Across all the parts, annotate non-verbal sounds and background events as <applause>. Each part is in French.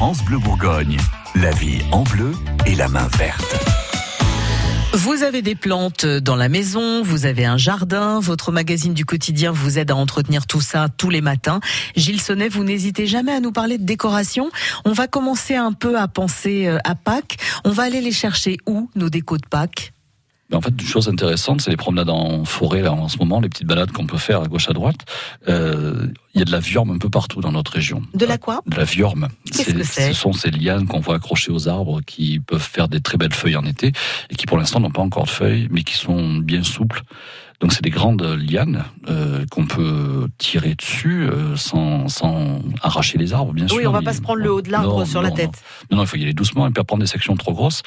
France Bleu Bourgogne, la vie en bleu et la main verte. Vous avez des plantes dans la maison, vous avez un jardin, votre magazine du quotidien vous aide à entretenir tout ça tous les matins. Gilles Sonnet, vous n'hésitez jamais à nous parler de décoration. On va commencer un peu à penser euh, à Pâques. On va aller les chercher où, nos décos de Pâques? En fait, une chose intéressante, c'est les promenades en forêt là, en ce moment, les petites balades qu'on peut faire à gauche à droite. Euh, il y a de la viorme un peu partout dans notre région. De la quoi? De la viorme. Qu'est-ce que c'est? Ce sont ces lianes qu'on voit accrochées aux arbres qui peuvent faire des très belles feuilles en été et qui pour l'instant n'ont pas encore de feuilles, mais qui sont bien souples. Donc c'est des grandes lianes euh, qu'on peut tirer dessus euh, sans, sans arracher les arbres, bien sûr. Oui, on va pas se prendre le haut de l'arbre sur la tête. Non. non, il faut y aller doucement et pas prendre des sections trop grosses.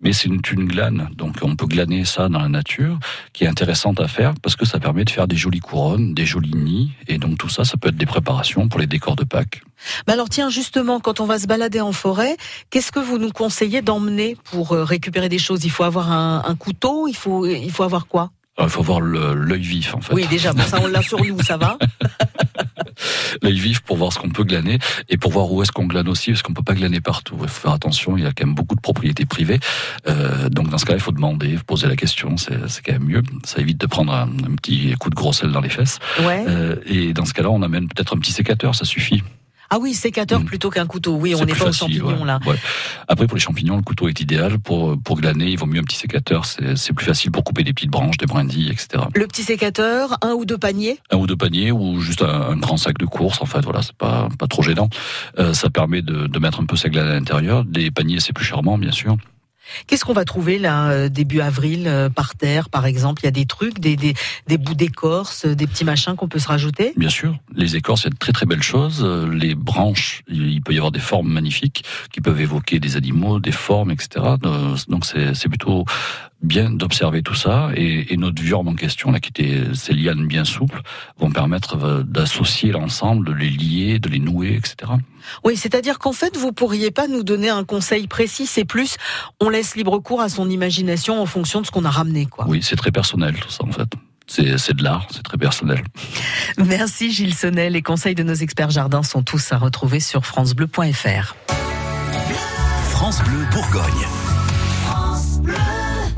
Mais c'est une, une glane, donc on peut glaner ça dans la nature, qui est intéressante à faire parce que ça permet de faire des jolies couronnes, des jolis nids, et donc tout ça, ça peut être des préparations pour les décors de Pâques. Mais alors tiens, justement, quand on va se balader en forêt, qu'est-ce que vous nous conseillez d'emmener pour euh, récupérer des choses? Il faut avoir un, un couteau, il faut, il faut avoir quoi? Il faut avoir l'œil vif en fait. Oui déjà, ça on l'a sur nous, ça va <laughs> L'œil vif pour voir ce qu'on peut glaner et pour voir où est-ce qu'on glane aussi, parce qu'on peut pas glaner partout. Il faut faire attention, il y a quand même beaucoup de propriétés privées. Euh, donc dans ce cas-là, il faut demander, poser la question, c'est quand même mieux. Ça évite de prendre un, petit coup de gros sel dans les fesses. Ouais. Euh, et dans ce cas-là, on amène peut-être un petit sécateur, ça suffit. Ah oui, sécateur mm. plutôt qu'un couteau. Oui, on n'est pas aux champignons là. Après, pour les champignons, le couteau est idéal. Pour, pour glaner, il vaut mieux un petit sécateur. C'est plus facile pour couper des petites branches, des brindilles, etc. Le petit sécateur, un ou deux paniers? Un ou deux paniers ou juste un, grand sac de course. En fait, voilà, c'est pas, pas trop gênant. Euh, ça permet de, de mettre un peu sa glane à l'intérieur. Des paniers, c'est plus charmant, bien sûr. Qu'est-ce qu'on va trouver là euh, début avril euh, par terre, par exemple? Il y a des trucs, des, des, des bouts d'écorce, euh, des petits machins qu'on peut se rajouter? Bien sûr, les écorces, c'est de très très belles choses. Les branches, il peut y avoir des formes magnifiques qui peuvent évoquer des animaux, des formes, etc. Donc c'est plutôt bien d'observer tout ça et, et, notre viorme en question, là, qui était ces lianes bien souples, vont permettre euh, d'associer l'ensemble, de les lier, de les nouer, etc. Oui, c'est-à-dire qu'en fait, vous pourriez pas nous donner un conseil précis, c'est plus, on laisse libre cours à son imagination en fonction de ce qu'on a ramené, quoi. Oui, c'est très personnel tout ça, en fait. C'est de l'art, c'est très personnel. <laughs> Merci Gilles Sonnet. Les conseils de nos experts jardins sont tous à retrouver sur francebleu.fr. France Bleu Bourgogne.